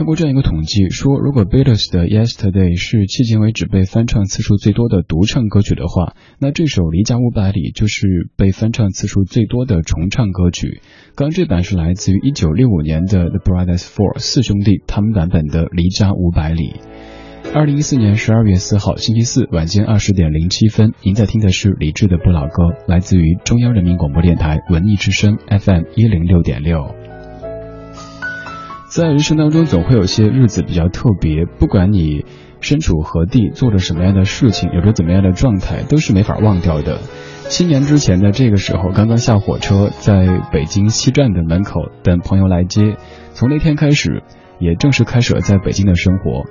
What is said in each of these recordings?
看过这样一个统计，说如果 Beatles 的 Yesterday 是迄今为止被翻唱次数最多的独唱歌曲的话，那这首离家五百里就是被翻唱次数最多的重唱歌曲。刚这版是来自于1965年的 The Brothers Four 四兄弟他们版本的离家五百里。二零一四年十二月四号星期四晚间二十点零七分，您在听的是李志的不老歌，来自于中央人民广播电台文艺之声 FM 一零六点六。在人生当中，总会有些日子比较特别，不管你身处何地，做着什么样的事情，有着怎么样的状态，都是没法忘掉的。七年之前的这个时候，刚刚下火车，在北京西站的门口等朋友来接，从那天开始，也正式开始了在北京的生活。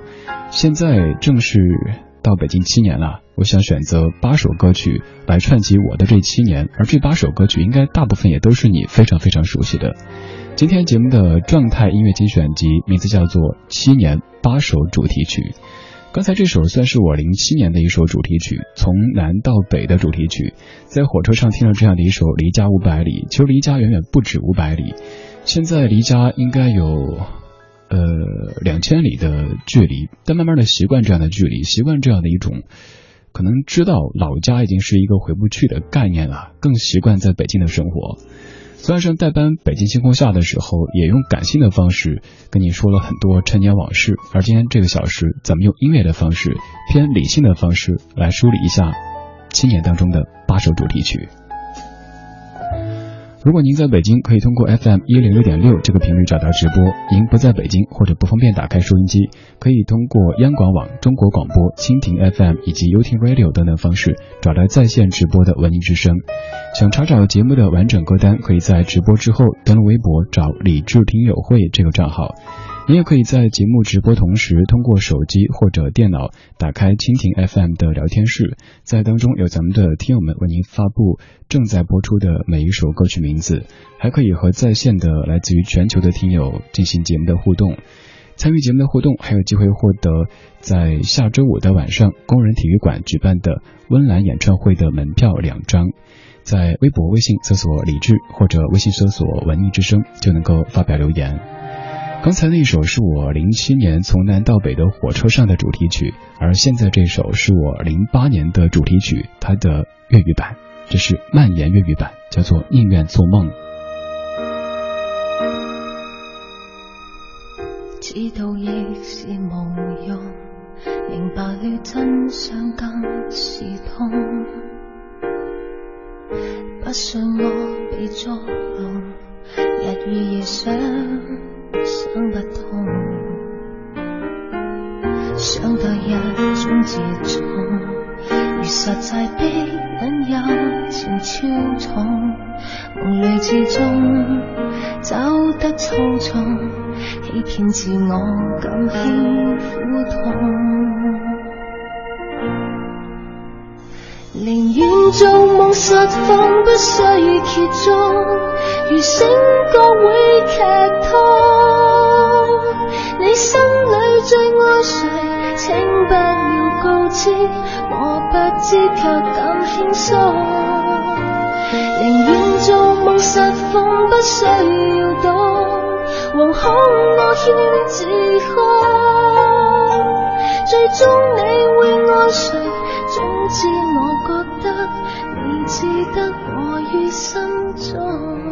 现在正是到北京七年了，我想选择八首歌曲来串起我的这七年，而这八首歌曲应该大部分也都是你非常非常熟悉的。今天节目的状态音乐精选集名字叫做《七年八首主题曲》。刚才这首算是我零七年的一首主题曲，从南到北的主题曲。在火车上听了这样的一首《离家五百里》，其实离家远远不止五百里，现在离家应该有呃两千里的距离，但慢慢的习惯这样的距离，习惯这样的一种。可能知道老家已经是一个回不去的概念了，更习惯在北京的生活。虽然上代班《北京星空下》的时候，也用感性的方式跟你说了很多陈年往事，而今天这个小时，咱们用音乐的方式，偏理性的方式来梳理一下青年当中的八首主题曲。如果您在北京，可以通过 FM 一零六点六这个频率找到直播；您不在北京或者不方便打开收音机，可以通过央广网、中国广播、蜻蜓 FM 以及 u t Radio 等等方式找到在线直播的文艺之声。想查找节目的完整歌单，可以在直播之后登录微博找“李智听友会”这个账号。你也可以在节目直播同时，通过手机或者电脑打开蜻蜓 FM 的聊天室，在当中有咱们的听友们为您发布正在播出的每一首歌曲名字，还可以和在线的来自于全球的听友进行节目的互动。参与节目的互动，还有机会获得在下周五的晚上工人体育馆举办的温岚演唱会的门票两张。在微博、微信搜索“李志”或者微信搜索“文艺之声”就能够发表留言。刚才那首是我零七年从南到北的火车上的主题曲，而现在这首是我零八年的主题曲，它的粤语版，这是蔓延粤语版，叫做《宁愿做梦》。知道亦是无用，明白了真相更是痛，不信我被捉弄，日与夜想。想不通，想到一种自重，如实在的引诱情超重，梦里之中走得粗重，欺骗自我感轻苦痛，宁愿做梦实况，不需揭盅，如醒觉会剧痛。你心里最爱谁？请不要告知，我不知却感轻松。宁愿做梦实况，不需要躲，惶恐我欠自控。最终你会爱谁？总之我只得我于心中。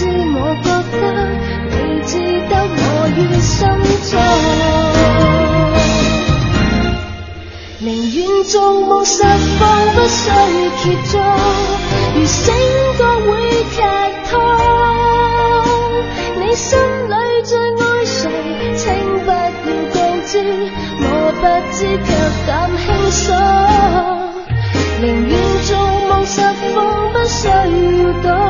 知我觉得，你知得我于心中。宁愿做梦实放不需决壮，如醒觉会剧痛。你心里最爱谁，请不要告知，我不知却敢轻松。宁愿做梦实放不需要懂。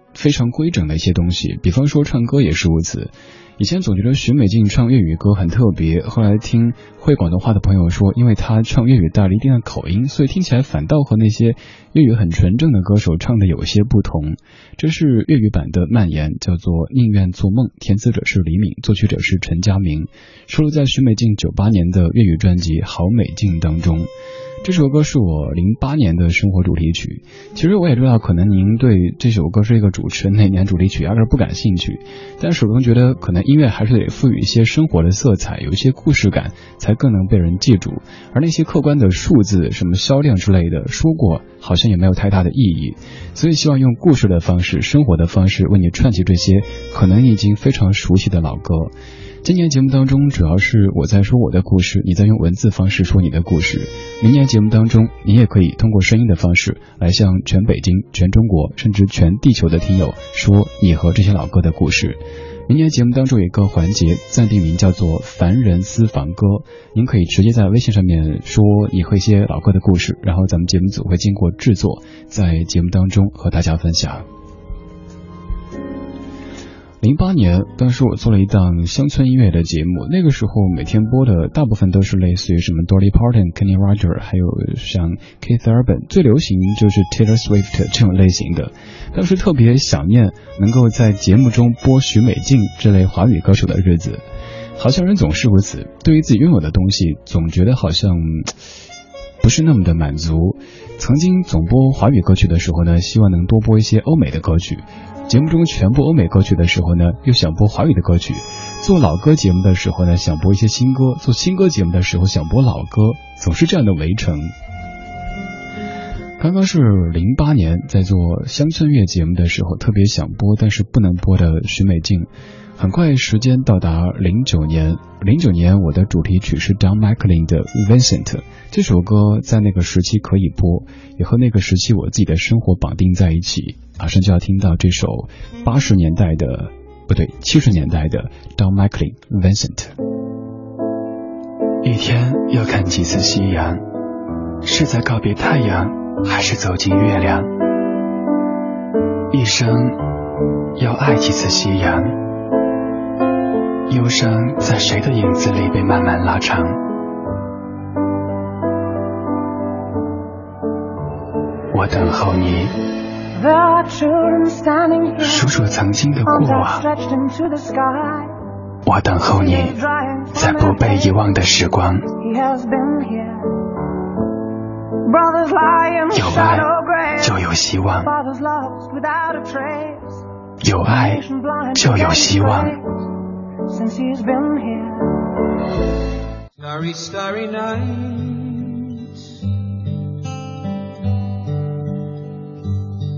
非常规整的一些东西，比方说唱歌也是如此。以前总觉得许美静唱粤语歌很特别，后来听会广东话的朋友说，因为她唱粤语带了一定的口音，所以听起来反倒和那些粤语很纯正的歌手唱的有些不同。这是粤语版的《蔓延》，叫做《宁愿做梦》，填词者是李敏，作曲者是陈佳明，收录在许美静九八年的粤语专辑《好美静》当中。这首歌是我零八年的生活主题曲。其实我也知道，可能您对这首歌是一个主持人那年主题曲压根不感兴趣，但始终觉得可能音乐还是得赋予一些生活的色彩，有一些故事感，才更能被人记住。而那些客观的数字，什么销量之类的，说过好像也没有太大的意义。所以希望用故事的方式、生活的方式，为你串起这些可能已经非常熟悉的老歌。今年节目当中，主要是我在说我的故事，你在用文字方式说你的故事。明年节目当中，你也可以通过声音的方式来向全北京、全中国，甚至全地球的听友说你和这些老歌的故事。明年节目当中有一个环节，暂定名叫做“凡人私房歌”，您可以直接在微信上面说你和一些老歌的故事，然后咱们节目组会经过制作，在节目当中和大家分享。零八年，当时我做了一档乡村音乐的节目，那个时候每天播的大部分都是类似于什么 Dolly Parton、Kenny Rogers，还有像 Keith Urban，最流行就是 Taylor Swift 这种类型的。当时特别想念能够在节目中播许美静这类华语歌手的日子，好像人总是如此，对于自己拥有的东西，总觉得好像 不是那么的满足。曾经总播华语歌曲的时候呢，希望能多播一些欧美的歌曲。节目中全部欧美歌曲的时候呢，又想播华语的歌曲；做老歌节目的时候呢，想播一些新歌；做新歌节目的时候想播老歌，总是这样的围城。刚刚是零八年在做乡村乐节目的时候，特别想播但是不能播的许美静。很快时间到达零九年，零九年我的主题曲是 Don McLean 的 Vincent。这首歌在那个时期可以播，也和那个时期我自己的生活绑定在一起。马上就要听到这首八十年代的，不对，七十年代的 Don McLean Vincent。一天要看几次夕阳，是在告别太阳，还是走进月亮？一生要爱几次夕阳？忧伤在谁的影子里被慢慢拉长？我等候你。数数曾经的过往，我等候你，在不被遗忘的时光。有爱就有希望，有爱就有希望。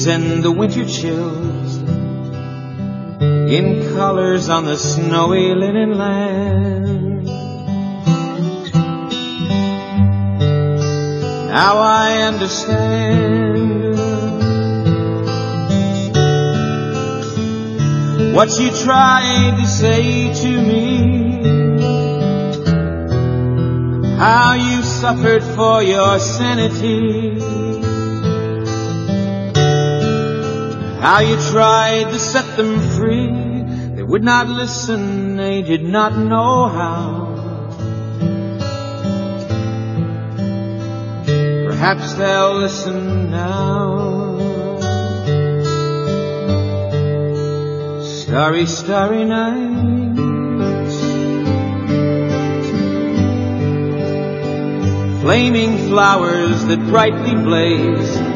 breeze and the winter chills in colors on the snowy linen land. Now I understand what you tried to say to me. How you suffered for your sanity. How you tried to set them free. They would not listen, they did not know how. Perhaps they'll listen now. Starry, starry nights. Flaming flowers that brightly blaze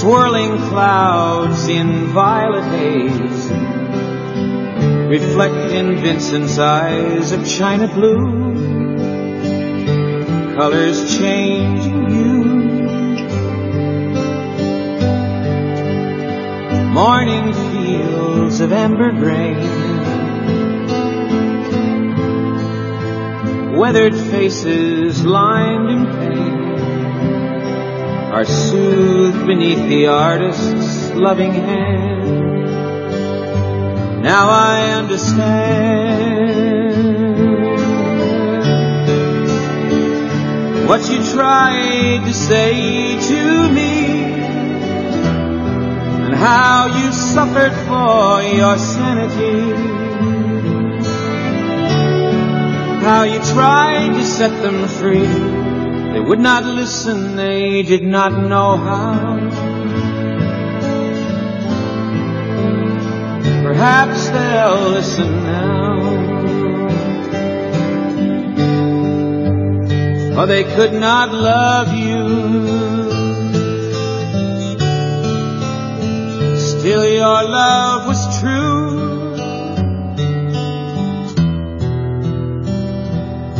swirling clouds in violet haze reflect in Vincent's eyes of china blue. Colors changing you. Morning fields of amber grain. Weathered faces lined in pain are soothed beneath the artist's loving hand. Now I understand what you tried to say to me and how you suffered for your sanity. How you tried to set them free. They would not listen, they did not know how. Perhaps they'll listen now. For they could not love you. Still your love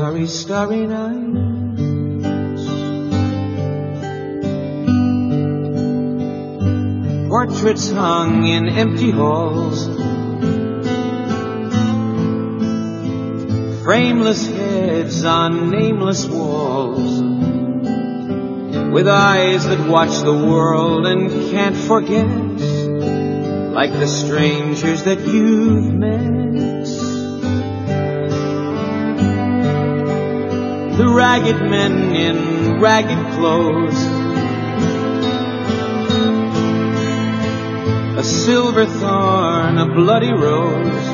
Starry, starry night. Portraits hung in empty halls. Frameless heads on nameless walls. With eyes that watch the world and can't forget. Like the strangers that you've met. The ragged men in ragged clothes. A silver thorn, a bloody rose,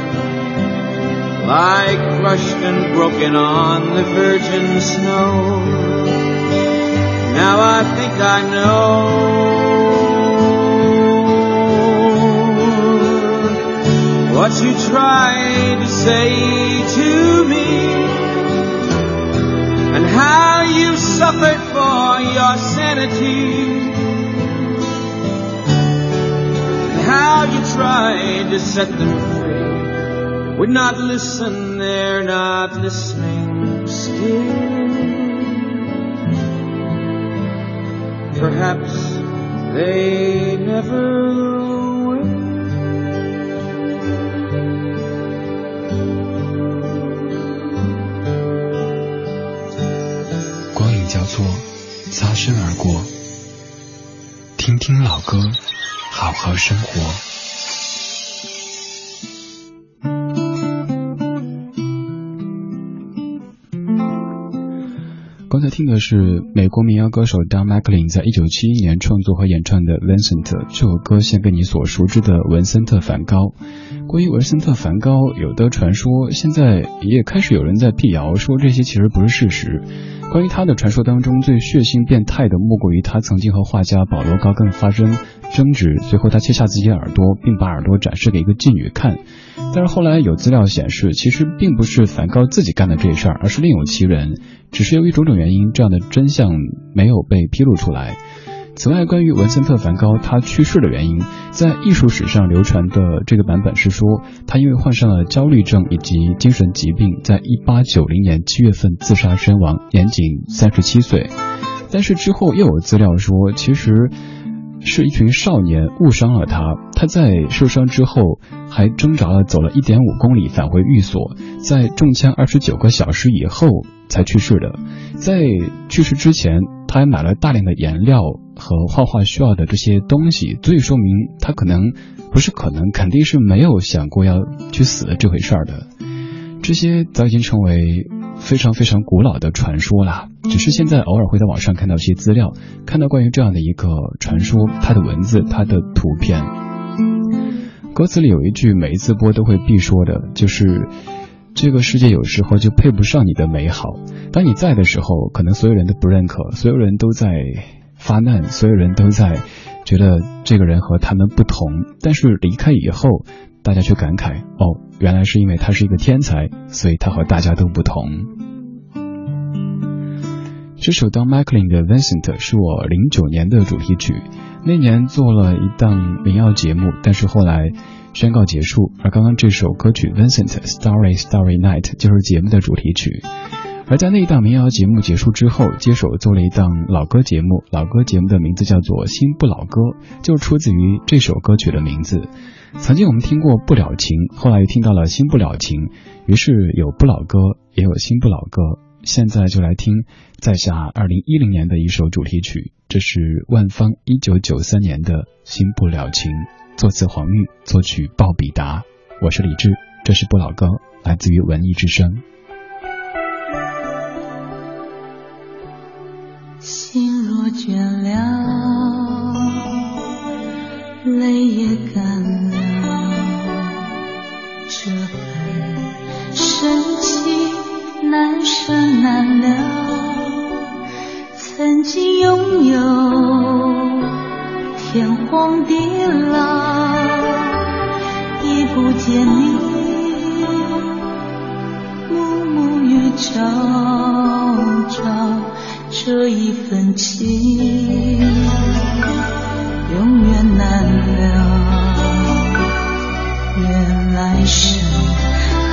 lie crushed and broken on the virgin snow. Now I think I know free. Would not listen, they're not listening still. Perhaps they never will. 光影交错，擦身而过。听听老歌，好好生活。 听的是美国民谣歌手 Don McLean 在一九七一年创作和演唱的《Vincent》这首歌，献给你所熟知的文森特·梵高。关于文森特·梵高，有的传说现在也开始有人在辟谣，说这些其实不是事实。关于他的传说当中，最血腥变态的莫过于他曾经和画家保罗·高更发生争执，随后他切下自己的耳朵，并把耳朵展示给一个妓女看。但是后来有资料显示，其实并不是梵高自己干的这事儿，而是另有其人，只是由于种种原因，这样的真相没有被披露出来。此外，关于文森特·梵高他去世的原因，在艺术史上流传的这个版本是说，他因为患上了焦虑症以及精神疾病，在一八九零年七月份自杀身亡，年仅三十七岁。但是之后又有资料说，其实是一群少年误伤了他，他在受伤之后还挣扎了走了一点五公里返回寓所，在中枪二十九个小时以后才去世的。在去世之前，他还买了大量的颜料和画画需要的这些东西，足以说明他可能不是可能，肯定是没有想过要去死的这回事儿的。这些早已经成为非常非常古老的传说啦，只是现在偶尔会在网上看到一些资料，看到关于这样的一个传说，它的文字、它的图片。歌词里有一句每一次播都会必说的，就是这个世界有时候就配不上你的美好。当你在的时候，可能所有人都不认可，所有人都在发难，所有人都在觉得这个人和他们不同，但是离开以后，大家却感慨哦，原来是因为他是一个天才，所以他和大家都不同。这首《当 m a c l e a n 的 Vincent 是我零九年的主题曲，那年做了一档民谣节目，但是后来宣告结束。而刚刚这首歌曲 Vincent Starry Starry Night 就是节目的主题曲。而在那一档民谣节目结束之后，接手做了一档老歌节目。老歌节目的名字叫做《新不老歌》，就出自于这首歌曲的名字。曾经我们听过《不了情》，后来又听到了《新不了情》，于是有不老歌，也有新不老歌。现在就来听在下二零一零年的一首主题曲，这是万芳一九九三年的《新不了情》，作词黄玉，作曲鲍比达。我是李志，这是不老歌，来自于文艺之声。心若倦了，泪也干了，这份深情难舍难了。曾经拥有天荒地老，已不见你，暮暮与朝朝。这一份情永远难了，愿来生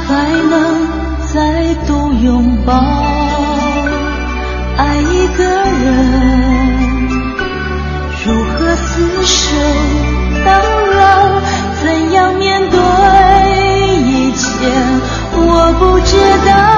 还能再度拥抱。爱一个人，如何厮守到老？怎样面对一切？我不知道。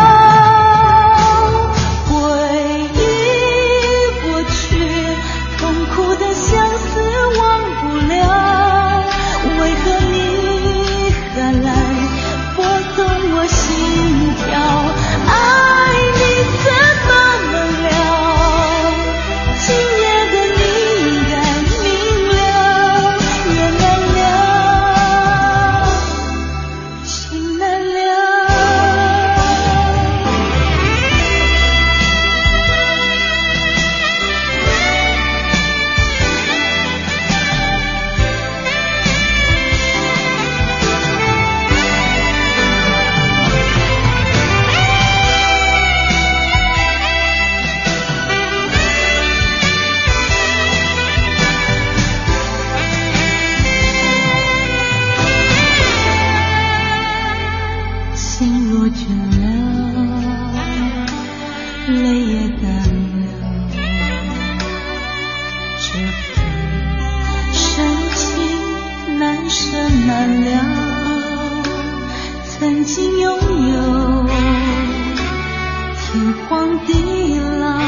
地老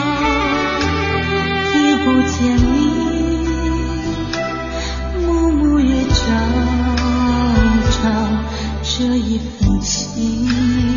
也不见你暮暮也朝朝这一份情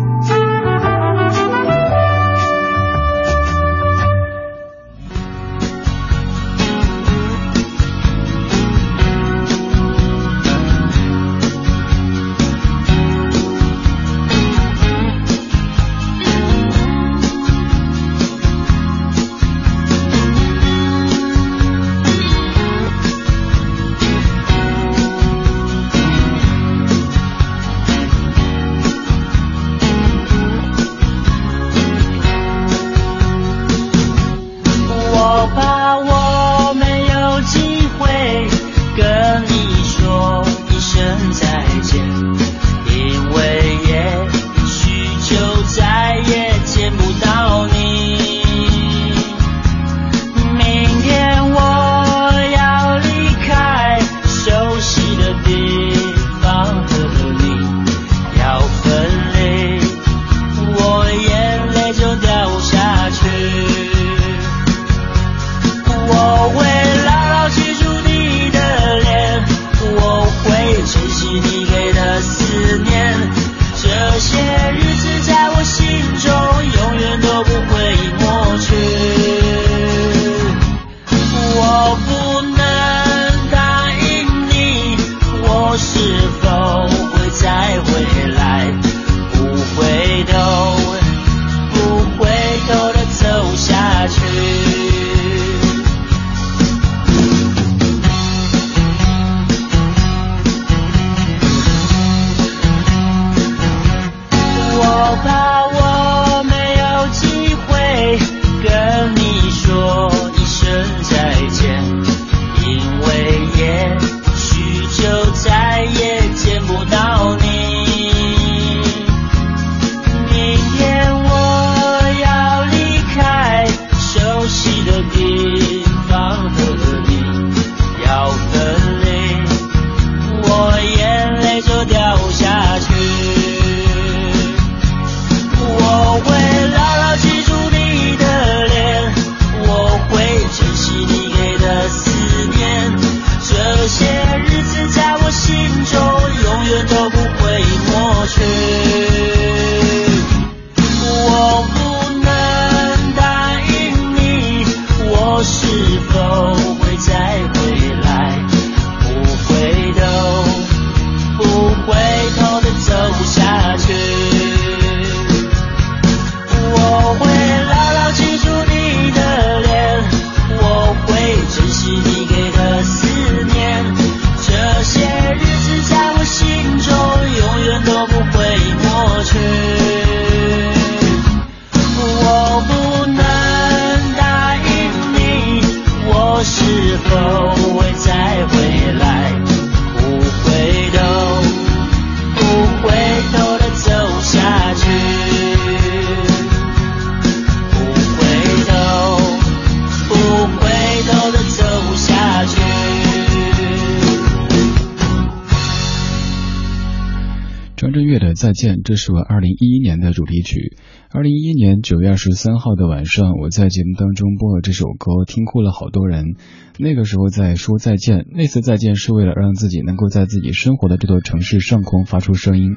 再见，这是我二零一一年的主题曲。二零一一年九月二十三号的晚上，我在节目当中播了这首歌，听哭了好多人。那个时候在说再见，那次再见是为了让自己能够在自己生活的这座城市上空发出声音。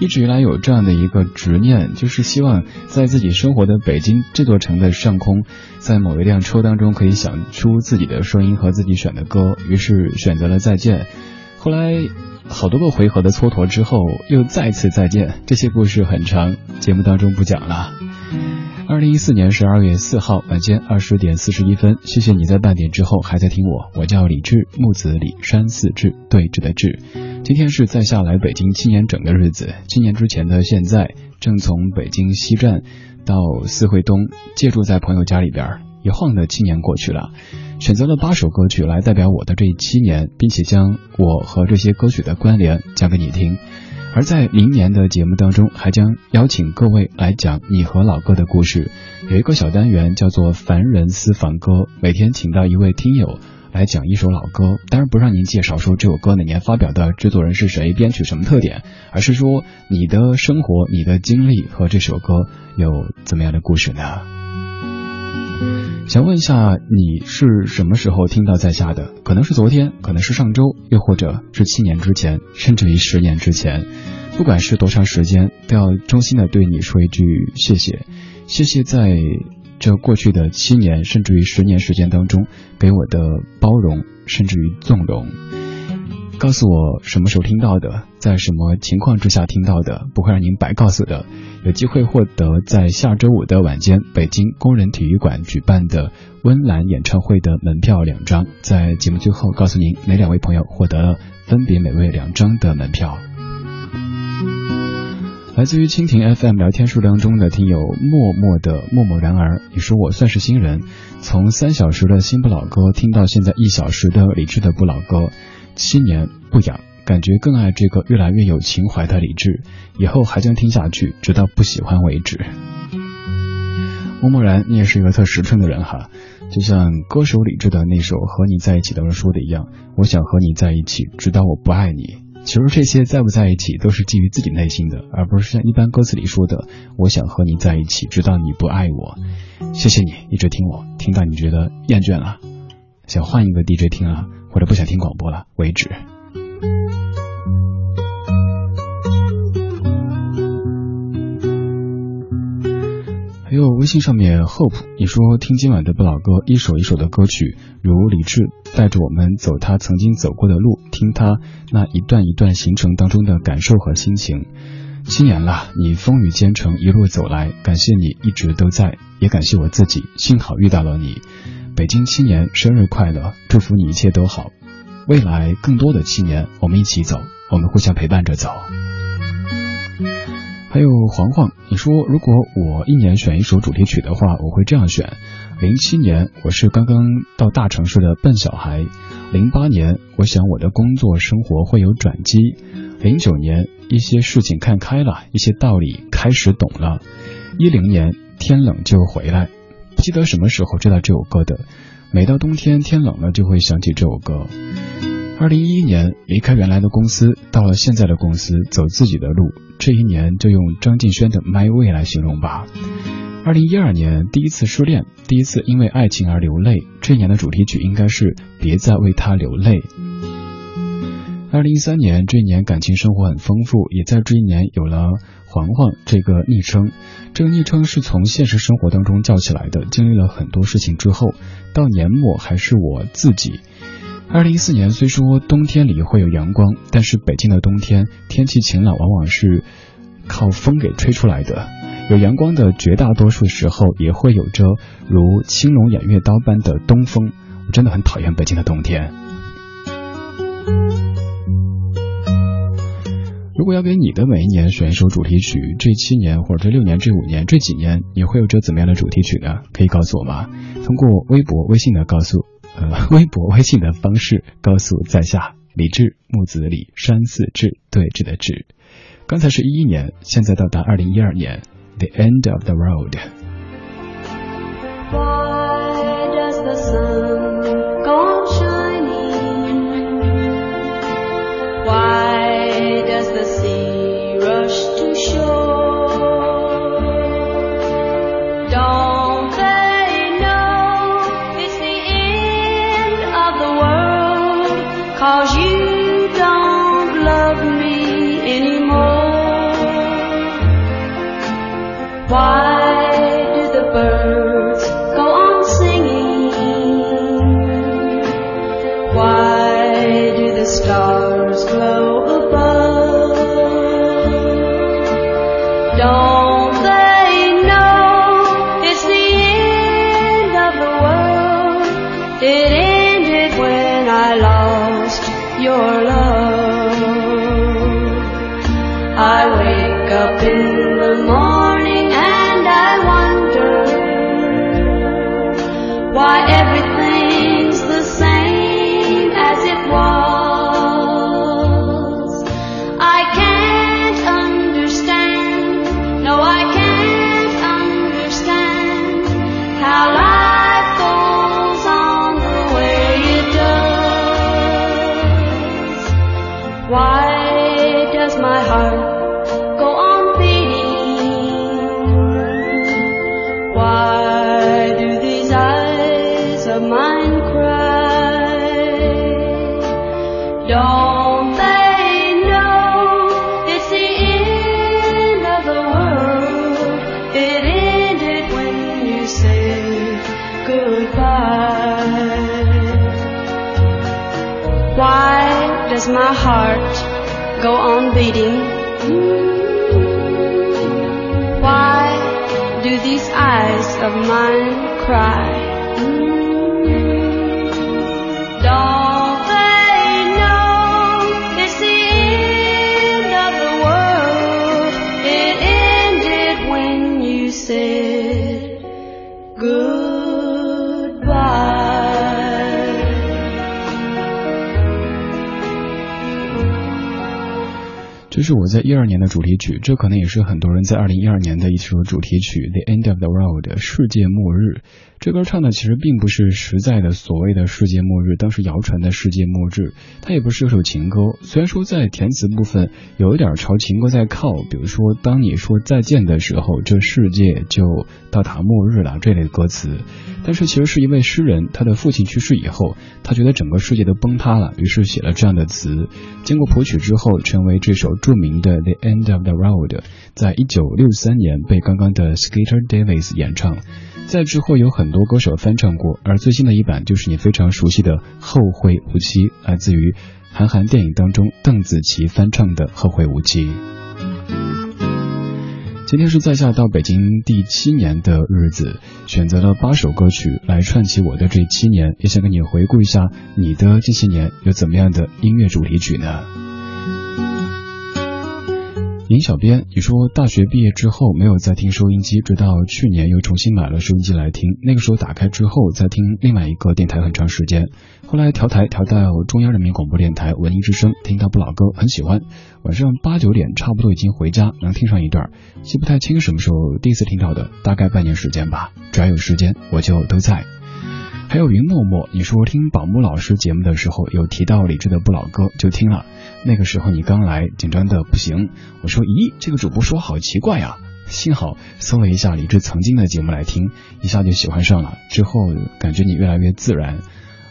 一直以来有这样的一个执念，就是希望在自己生活的北京这座城的上空，在某一辆车当中可以响出自己的声音和自己选的歌。于是选择了再见。后来。好多个回合的蹉跎之后，又再次再见。这些故事很长，节目当中不讲了。二零一四年十二月四号晚间二十点四十一分，谢谢你在半点之后还在听我。我叫李志，木子李山寺志，对峙的志。今天是在下来北京七年整的日子。七年之前的现在，正从北京西站到四惠东，借住在朋友家里边。一晃的七年过去了。选择了八首歌曲来代表我的这七年，并且将我和这些歌曲的关联讲给你听。而在明年的节目当中，还将邀请各位来讲你和老歌的故事。有一个小单元叫做“凡人私房歌”，每天请到一位听友来讲一首老歌，当然不让您介绍说这首歌哪年发表的，制作人是谁，编曲什么特点，而是说你的生活、你的经历和这首歌有怎么样的故事呢？想问一下，你是什么时候听到在下的？可能是昨天，可能是上周，又或者是七年之前，甚至于十年之前。不管是多长时间，都要衷心的对你说一句谢谢，谢谢在这过去的七年甚至于十年时间当中给我的包容，甚至于纵容。告诉我什么时候听到的，在什么情况之下听到的，不会让您白告诉的。有机会获得在下周五的晚间北京工人体育馆举办的温岚演唱会的门票两张，在节目最后告诉您哪两位朋友获得了分别每位两张的门票。来自于蜻蜓 FM 聊天数当中的听友默默的默默然而，你说我算是新人，从三小时的新不老歌听到现在一小时的理智的不老歌，七年不痒，感觉更爱这个越来越有情怀的理智，以后还将听下去，直到不喜欢为止。默默然，你也是一个特实诚的人哈，就像歌手李志的那首《和你在一起》当中说的一样，我想和你在一起，直到我不爱你。其实这些在不在一起都是基于自己内心的，而不是像一般歌词里说的“我想和你在一起，直到你不爱我”。谢谢你一直听我，听到你觉得厌倦了，想换一个 DJ 听了，或者不想听广播了为止。还有微信上面 hope，你说听今晚的不老歌，一首一首的歌曲，如李志带着我们走他曾经走过的路，听他那一段一段行程当中的感受和心情。七年了，你风雨兼程一路走来，感谢你一直都在，也感谢我自己，幸好遇到了你。北京七年生日快乐，祝福你一切都好，未来更多的七年我们一起走，我们互相陪伴着走。还有黄黄，你说如果我一年选一首主题曲的话，我会这样选：零七年我是刚刚到大城市的笨小孩；零八年我想我的工作生活会有转机；零九年一些事情看开了，一些道理开始懂了；一零年天冷就回来。不记得什么时候知道这首歌的，每到冬天天冷了就会想起这首歌。二零一一年离开原来的公司，到了现在的公司，走自己的路。这一年就用张敬轩的《My Way》来形容吧。二零一二年第一次失恋，第一次因为爱情而流泪。这一年的主题曲应该是《别再为他流泪》。二零一三年这一年感情生活很丰富，也在这一年有了黄黄这个昵称。这个昵称是从现实生活当中叫起来的。经历了很多事情之后，到年末还是我自己。二零一四年虽说冬天里会有阳光，但是北京的冬天天气晴朗，往往是靠风给吹出来的。有阳光的绝大多数时候，也会有着如青龙偃月刀般的东风。我真的很讨厌北京的冬天。如果要给你的每一年选一首主题曲，这七年或者这六年、这五年、这几年，你会有着怎么样的主题曲呢？可以告诉我吗？通过微博、微信的告诉。呃，微博、微信的方式告诉在下李志木子李山寺志对峙的志。刚才是一一年，现在到达二零一二年，The End of the Road。一二年的主题曲，这可能也是很多人在二零一二年的一首主题曲《The End of the World》世界末日。这歌唱的其实并不是实在的所谓的世界末日，当时谣传的世界末日，它也不是一首情歌。虽然说在填词部分有一点朝情歌在靠，比如说当你说再见的时候，这世界就到达末日了这类歌词，但是其实是一位诗人，他的父亲去世以后，他觉得整个世界都崩塌了，于是写了这样的词。经过谱曲之后，成为这首著名的《The End of the Road》，在一九六三年被刚刚的 Skeeter Davis 演唱。在之后有很多歌手翻唱过，而最新的一版就是你非常熟悉的《后会无期》，来自于韩寒电影当中邓紫棋翻唱的《后会无期》。今天是在下到北京第七年的日子，选择了八首歌曲来串起我的这七年，也想跟你回顾一下你的这些年有怎么样的音乐主题曲呢？尹小编，你说大学毕业之后没有再听收音机，直到去年又重新买了收音机来听。那个时候打开之后再听另外一个电台很长时间，后来调台调到中央人民广播电台文艺之声，听到不老歌很喜欢。晚上八九点差不多已经回家，能听上一段，记不太清什么时候第一次听到的，大概半年时间吧。只要有时间我就都在。还有云默默，你说听宝木老师节目的时候有提到李志的不老歌，就听了。那个时候你刚来，紧张的不行。我说，咦，这个主播说好奇怪呀。幸好搜了一下李志曾经的节目来听，一下就喜欢上了。之后感觉你越来越自然。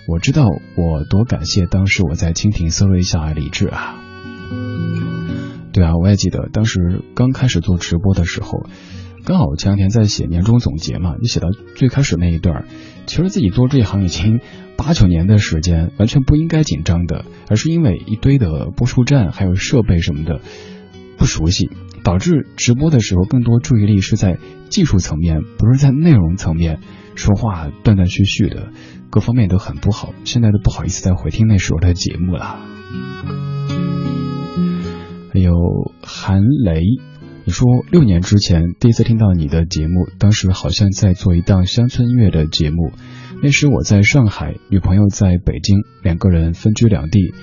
我知道我多感谢当时我在蜻蜓搜了一下李志啊。对啊，我也记得当时刚开始做直播的时候。刚好前两天在写年终总结嘛，就写到最开始那一段，其实自己做这一行已经 八九年的时间，完全不应该紧张的，而是因为一堆的播出站还有设备什么的不熟悉，导致直播的时候更多注意力是在技术层面，不是在内容层面，说话断断续续的，各方面都很不好，现在都不好意思再回听那时候的节目了。还有韩雷。你说六年之前第一次听到你的节目，当时好像在做一档乡村音乐的节目。那时我在上海，女朋友在北京，两个人分居两地。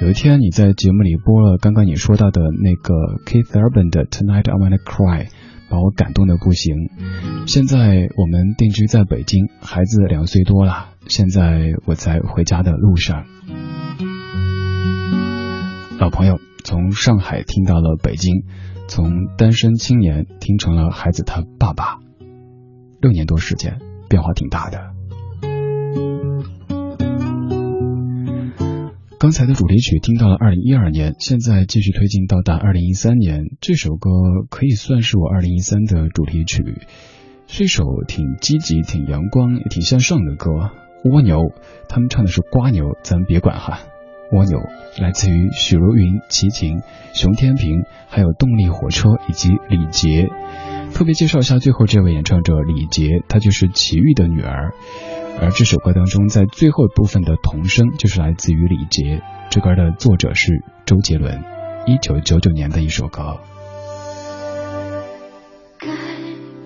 有一天你在节目里播了刚刚你说到的那个 Keith Urban 的 Tonight I Wanna Cry，把我感动的不行。现在我们定居在北京，孩子两岁多了，现在我在回家的路上。老朋友从上海听到了北京。从单身青年听成了孩子他爸爸，六年多时间，变化挺大的。刚才的主题曲听到了二零一二年，现在继续推进到达二零一三年。这首歌可以算是我二零一三的主题曲，是一首挺积极、挺阳光、也挺向上的歌。蜗牛，他们唱的是瓜牛，咱别管哈。蜗牛来自于许茹芸、齐秦、熊天平，还有动力火车以及李杰。特别介绍一下最后这位演唱者李杰，她就是齐豫的女儿。而这首歌当中，在最后一部分的童声就是来自于李杰。这歌的作者是周杰伦，一九九九年的一首歌。该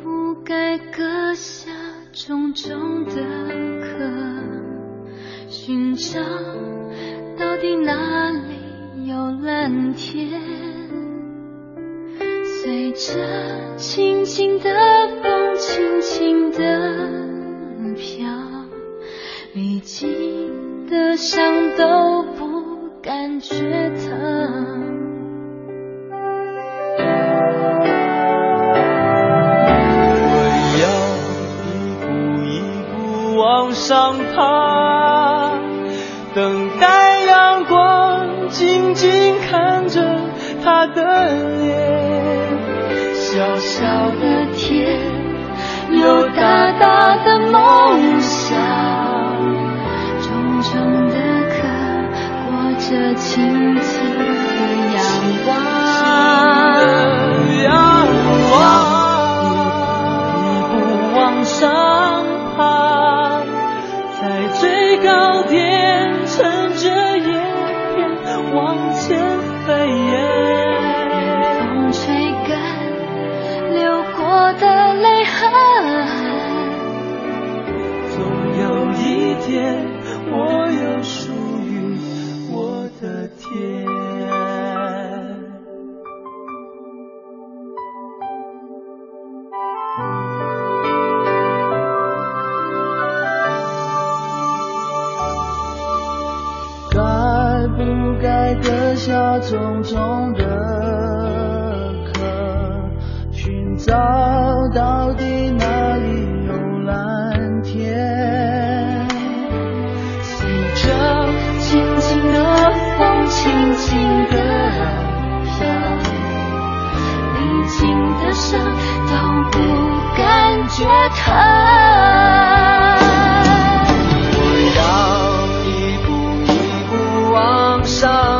不该割下重重的壳，寻找？的哪里有蓝天，随着轻轻的风轻轻的飘，没记的伤都不感觉疼。我要一步一步往上爬，等待。静静看着他的脸。小小的天，有大大的梦想，重重的壳，裹着轻轻的阳光。阳光，一步一步往上爬，在最高点乘着中的壳，寻找到底哪里有蓝天？随着轻轻的风，轻轻的飘，历经的伤都不感觉疼。我要一步一步往上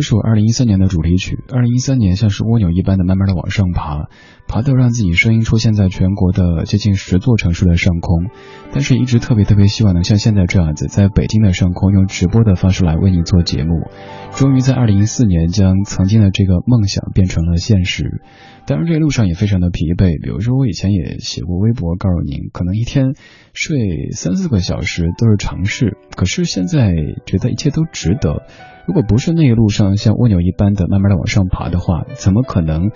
这是我二零一三年的主题曲。二零一三年像是蜗牛一般的慢慢的往上爬，爬到让自己声音出现在全国的接近十座城市的上空。但是一直特别特别希望能像现在这样子，在北京的上空用直播的方式来为你做节目。终于在二零一四年将曾经的这个梦想变成了现实。当然这一路上也非常的疲惫，比如说我以前也写过微博告诉您，可能一天睡三四个小时都是常事，可是现在觉得一切都值得。如果不是那一路上像蜗牛一般的慢慢的往上爬的话，怎么可能？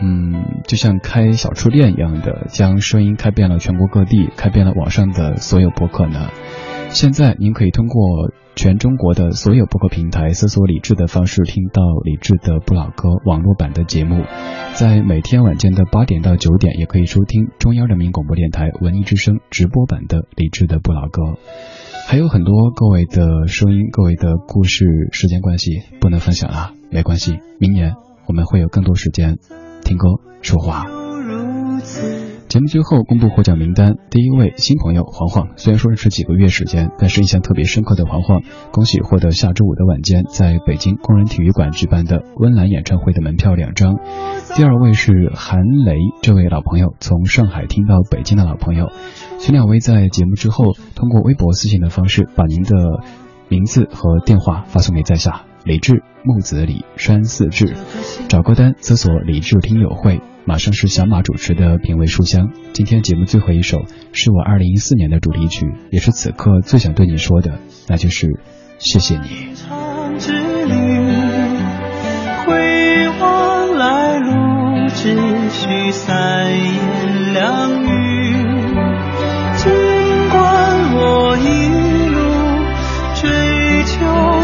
嗯，就像开小吃店一样的，将声音开遍了全国各地，开遍了网上的所有博客呢？现在您可以通过全中国的所有博客平台搜索李志的方式，听到李志的不老歌网络版的节目。在每天晚间的八点到九点，也可以收听中央人民广播电台文艺之声直播版的李志的不老歌。还有很多各位的声音，各位的故事，时间关系不能分享了，没关系，明年我们会有更多时间听歌说话。节目最后公布获奖名单，第一位新朋友黄黄，虽然说认识几个月时间，但是印象特别深刻的黄黄，恭喜获得下周五的晚间在北京工人体育馆举办的温岚演唱会的门票两张。第二位是韩雷，这位老朋友从上海听到北京的老朋友，请两位在节目之后通过微博私信的方式把您的。名字和电话发送给在下。李志木子李山四志，找歌单搜索李志听友会。马上是小马主持的品味书香。今天节目最后一首是我二零一四年的主题曲，也是此刻最想对你说的，那就是谢谢你。回望来路，只需三言两语。一路追求